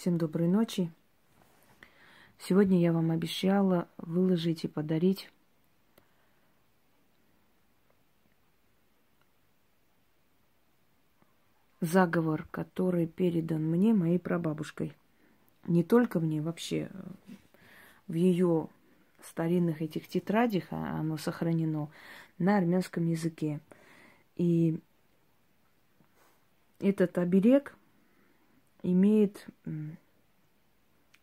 Всем доброй ночи. Сегодня я вам обещала выложить и подарить заговор, который передан мне моей прабабушкой. Не только мне, вообще в ее старинных этих тетрадях а оно сохранено на армянском языке. И этот оберег имеет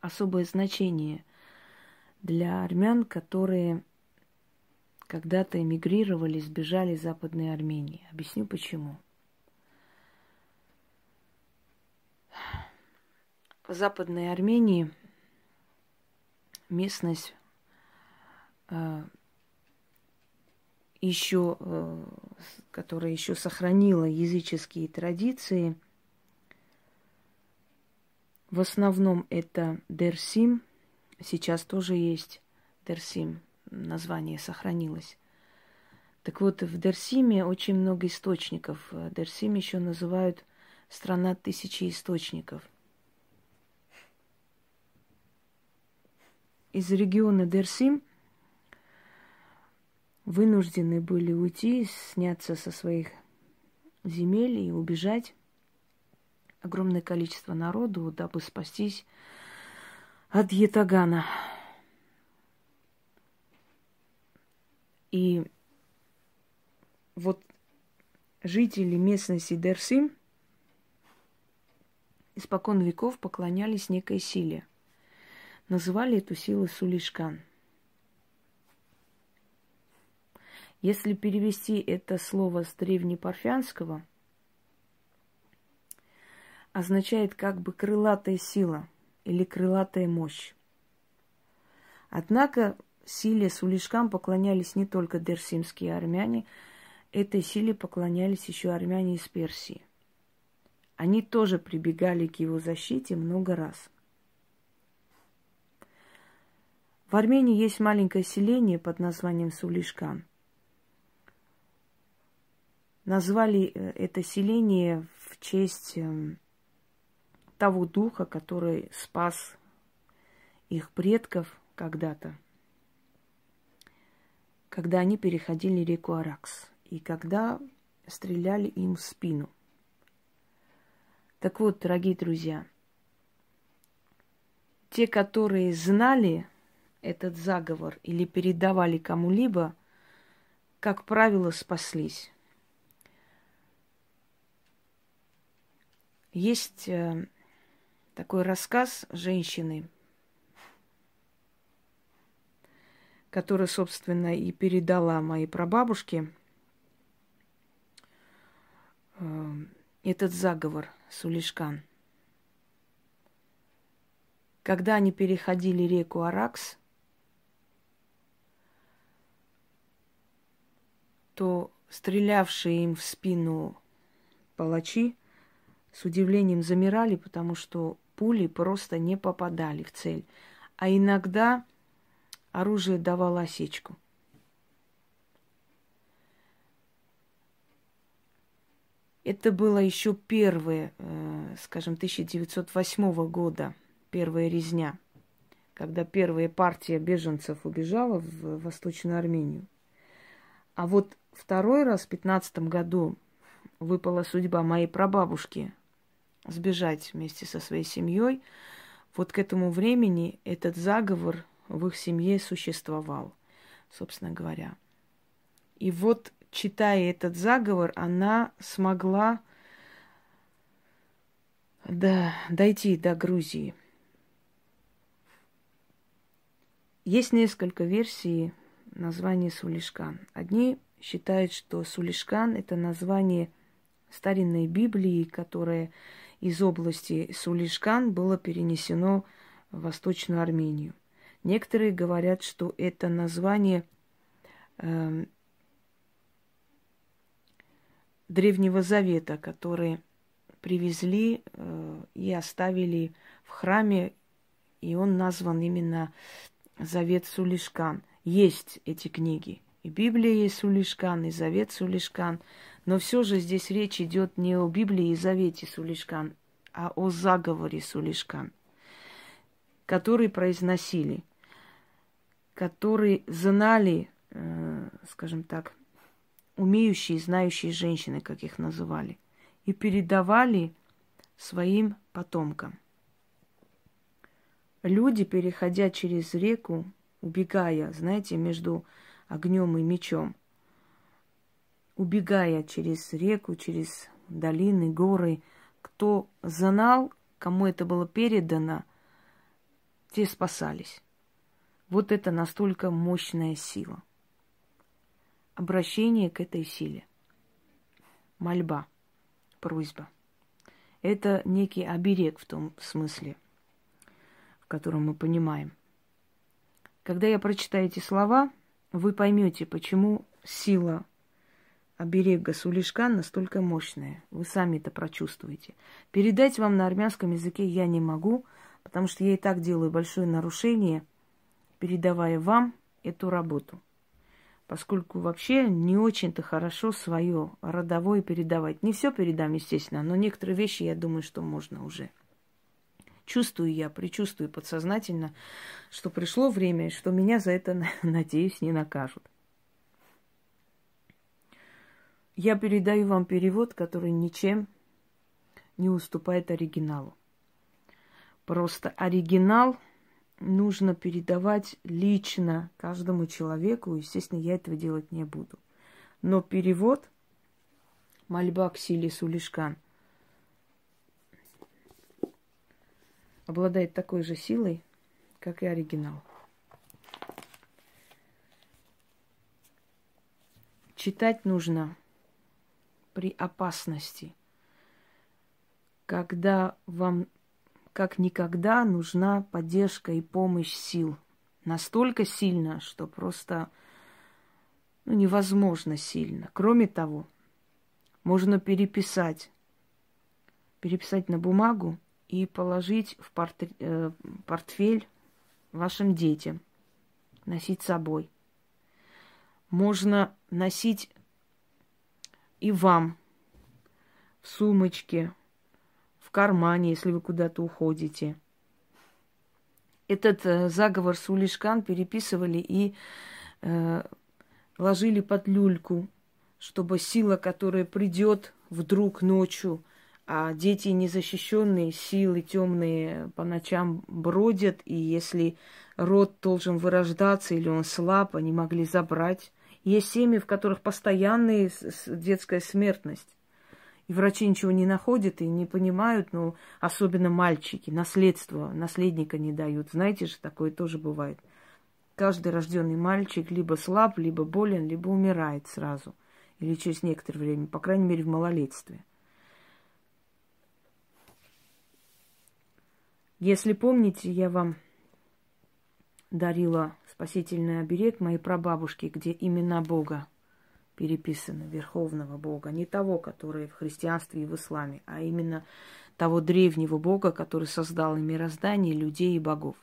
особое значение для армян, которые когда-то эмигрировали, сбежали из Западной Армении. Объясню почему. В Западной Армении местность э, еще, э, которая еще сохранила языческие традиции – в основном это Дерсим. Сейчас тоже есть Дерсим. Название сохранилось. Так вот, в Дерсиме очень много источников. Дерсим еще называют страна тысячи источников. Из региона Дерсим вынуждены были уйти, сняться со своих земель и убежать огромное количество народу, дабы спастись от Етагана. И вот жители местности Дерсим испокон веков поклонялись некой силе. Называли эту силу Сулишкан. Если перевести это слово с древнепарфянского – означает как бы крылатая сила или крылатая мощь. Однако силе Сулишкам поклонялись не только дерсимские армяне, этой силе поклонялись еще армяне из Персии. Они тоже прибегали к его защите много раз. В Армении есть маленькое селение под названием Сулишкан. Назвали э, это селение в честь эм, того духа, который спас их предков когда-то, когда они переходили реку Аракс и когда стреляли им в спину. Так вот, дорогие друзья, те, которые знали этот заговор или передавали кому-либо, как правило, спаслись. Есть э, такой рассказ женщины, которая, собственно, и передала моей прабабушке э, этот заговор Сулишкан. Когда они переходили реку Аракс, то стрелявшие им в спину палачи с удивлением замирали, потому что пули просто не попадали в цель. А иногда оружие давало осечку. Это было еще первое, э, скажем, 1908 года, первая резня, когда первая партия беженцев убежала в Восточную Армению. А вот второй раз в 15 году выпала судьба моей прабабушки сбежать вместе со своей семьей. Вот к этому времени этот заговор в их семье существовал, собственно говоря. И вот, читая этот заговор, она смогла да, дойти до Грузии. Есть несколько версий названия Сулишкан. Одни считают, что Сулишкан – это название старинной Библии, которая из области Сулишкан было перенесено в Восточную Армению. Некоторые говорят, что это название э, Древнего Завета, который привезли э, и оставили в храме, и он назван именно Завет Сулишкан. Есть эти книги. И Библия есть Сулишкан, и Завет Сулишкан. Но все же здесь речь идет не о Библии и Завете Сулишкан, а о заговоре Сулишкан. которые произносили, которые знали, э, скажем так, умеющие, знающие женщины, как их называли, и передавали своим потомкам. Люди, переходя через реку, убегая, знаете, между огнем и мечом, убегая через реку, через долины, горы, кто знал, кому это было передано, те спасались. Вот это настолько мощная сила. Обращение к этой силе. Мольба, просьба. Это некий оберег в том смысле, в котором мы понимаем. Когда я прочитаю эти слова, вы поймете, почему сила оберега Сулишкан настолько мощная. Вы сами это прочувствуете. Передать вам на армянском языке я не могу, потому что я и так делаю большое нарушение, передавая вам эту работу. Поскольку вообще не очень-то хорошо свое родовое передавать. Не все передам, естественно, но некоторые вещи, я думаю, что можно уже. Чувствую я, предчувствую подсознательно, что пришло время, что меня за это, надеюсь, не накажут. Я передаю вам перевод, который ничем не уступает оригиналу. Просто оригинал нужно передавать лично каждому человеку. Естественно, я этого делать не буду. Но перевод мольба к силе Сулишкан обладает такой же силой, как и оригинал. Читать нужно при опасности, когда вам как никогда нужна поддержка и помощь сил. Настолько сильно, что просто ну, невозможно сильно. Кроме того, можно переписать, переписать на бумагу и положить в э, портфель вашим детям, носить с собой. Можно носить и вам в сумочке, в кармане, если вы куда-то уходите. Этот э, заговор с Улишкан переписывали и э, ложили под люльку, чтобы сила, которая придет вдруг ночью, а дети незащищенные, силы темные по ночам бродят, и если род должен вырождаться или он слаб, они могли забрать есть семьи, в которых постоянная детская смертность. И врачи ничего не находят и не понимают, ну, особенно мальчики, наследство, наследника не дают. Знаете же, такое тоже бывает. Каждый рожденный мальчик либо слаб, либо болен, либо умирает сразу. Или через некоторое время, по крайней мере, в малолетстве. Если помните, я вам дарила спасительный оберег моей прабабушки, где имена Бога переписаны, Верховного Бога, не того, который в христианстве и в исламе, а именно того древнего Бога, который создал и мироздание, людей и богов.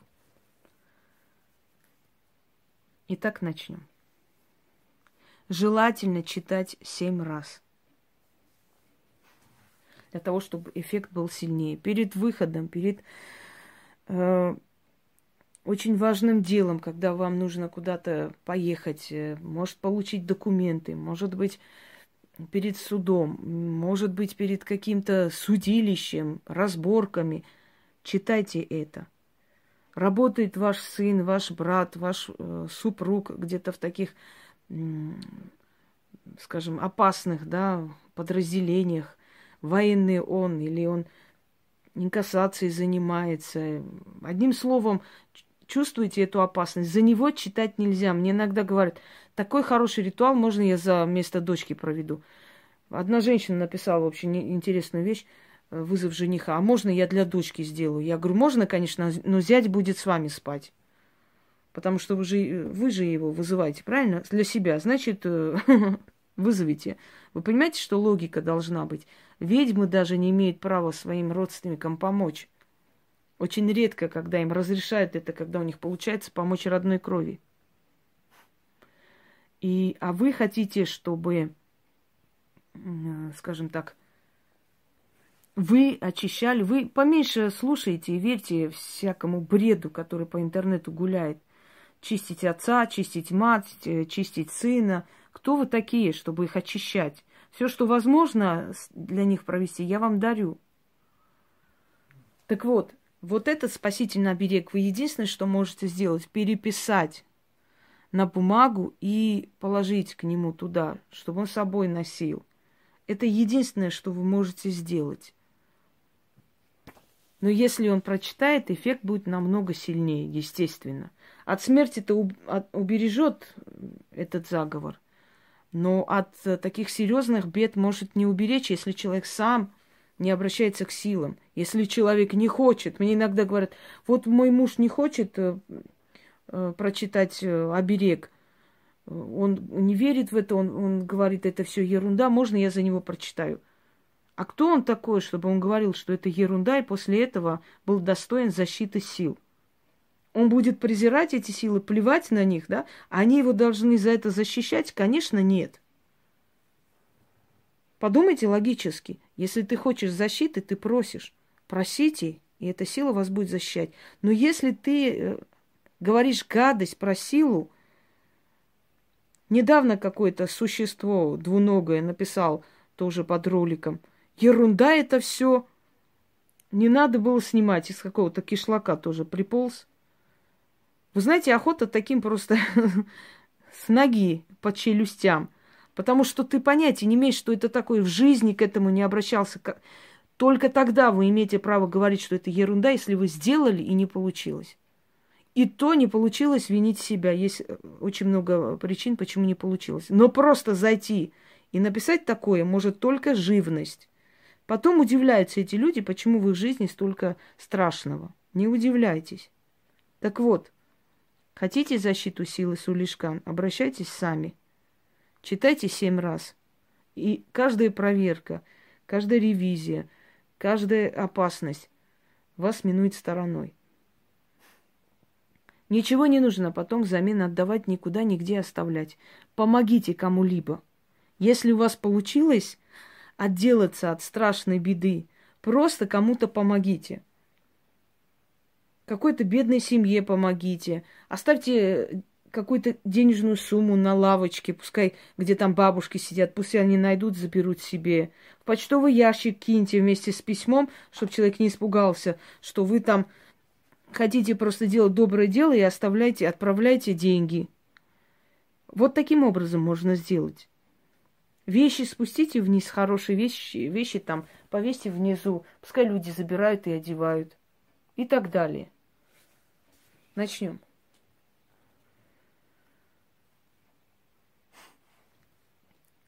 Итак, начнем. Желательно читать семь раз. Для того, чтобы эффект был сильнее. Перед выходом, перед э, очень важным делом, когда вам нужно куда-то поехать, э, может получить документы, может быть перед судом, может быть перед каким-то судилищем, разборками. Читайте это. Работает ваш сын, ваш брат, ваш э, супруг где-то в таких, э, скажем, опасных да, подразделениях, военный он или он инкассацией занимается. Одним словом, чувствуете эту опасность, за него читать нельзя. Мне иногда говорят, такой хороший ритуал, можно я за место дочки проведу. Одна женщина написала очень интересную вещь, э, вызов жениха. А можно я для дочки сделаю? Я говорю, можно, конечно, но зять будет с вами спать. Потому что вы же, вы же его вызываете, правильно? Для себя. Значит, э, вызовите. Вы понимаете, что логика должна быть? Ведьмы даже не имеют права своим родственникам помочь. Очень редко, когда им разрешают это, когда у них получается помочь родной крови. И, а вы хотите, чтобы, скажем так, вы очищали, вы поменьше слушайте и верьте всякому бреду, который по интернету гуляет. Чистить отца, чистить мать, э, чистить сына. Кто вы такие, чтобы их очищать? Все, что возможно для них провести, я вам дарю. Так вот, вот этот спасительный оберег вы единственное, что можете сделать, переписать на бумагу и положить к нему туда, чтобы он с собой носил. Это единственное, что вы можете сделать. Но если он прочитает, эффект будет намного сильнее, естественно. От смерти-то убережет этот заговор. Но от таких серьезных бед может не уберечь, если человек сам не обращается к силам. Если человек не хочет, мне иногда говорят, вот мой муж не хочет э, э, прочитать э, оберег, он не верит в это, он, он говорит, это все ерунда, можно я за него прочитаю? А кто он такой, чтобы он говорил, что это ерунда, и после этого был достоин защиты сил? Он будет презирать эти силы, плевать на них, да? Они его должны за это защищать? Конечно, нет. Подумайте логически. Если ты хочешь защиты, ты просишь. Просите, и эта сила вас будет защищать. Но если ты э, говоришь гадость про силу, недавно какое-то существо двуногое написал тоже под роликом – Ерунда это все. Не надо было снимать из какого-то кишлака тоже приполз. Вы знаете, охота таким просто с ноги по челюстям. Потому что ты понятия не имеешь, что это такое. В жизни к этому не обращался. Только тогда вы имеете право говорить, что это ерунда, если вы сделали и не получилось. И то не получилось винить себя. Есть э, очень много причин, почему не получилось. Но просто зайти и написать такое может только живность. Потом удивляются эти люди, почему в их жизни столько страшного. Не удивляйтесь. Так вот, хотите защиту силы Сулишкан, обращайтесь сами. Читайте семь раз. И каждая проверка, каждая ревизия, каждая опасность вас минует стороной. Ничего не нужно потом взамен отдавать никуда, нигде оставлять. Помогите кому-либо. Если у вас получилось, отделаться от страшной беды. Просто кому-то помогите. Какой-то бедной семье помогите. Оставьте какую-то денежную сумму на лавочке, пускай где там бабушки сидят, пусть они найдут, заберут себе. В почтовый ящик киньте вместе с письмом, чтобы человек не испугался, что вы там хотите просто делать доброе дело и оставляйте, отправляйте деньги. Вот таким образом можно сделать. Вещи спустите вниз, хорошие вещи, вещи там повесьте внизу. Пускай люди забирают и одевают. И так далее. Начнем.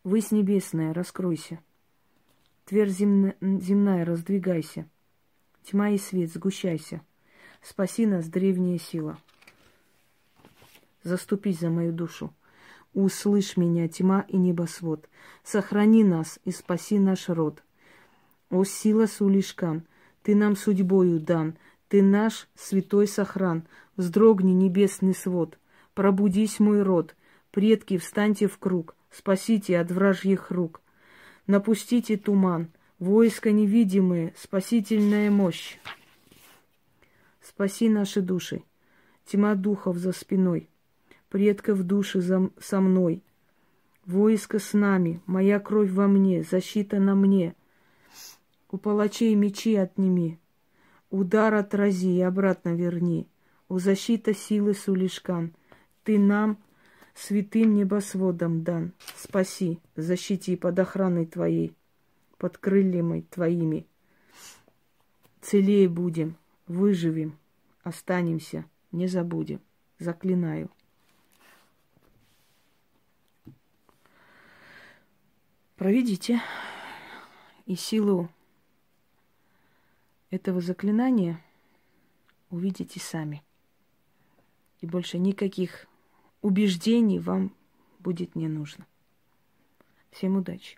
Высь небесная, раскройся. Тверь земна, земная, раздвигайся. Тьма и свет, сгущайся. Спаси нас, древняя сила. Заступись за мою душу. Услышь меня, тьма и небосвод. Сохрани нас и спаси наш род. О, сила Сулишкан, ты нам судьбою дан, ты наш святой сохран. Вздрогни небесный свод, пробудись мой род. Предки, встаньте в круг, спасите от вражьих рук. Напустите туман, войско невидимые, спасительная мощь. Спаси наши души, тьма духов за спиной предков души за, со мной. Войско с нами, моя кровь во мне, защита на мне. У палачей мечи отними, удар отрази и обратно верни. У защита силы Сулишкан, ты нам, святым небосводом дан. Спаси, защити под охраной твоей, под крыльями твоими. Целее будем, выживем, останемся, не забудем. Заклинаю. Проведите и силу этого заклинания увидите сами. И больше никаких убеждений вам будет не нужно. Всем удачи!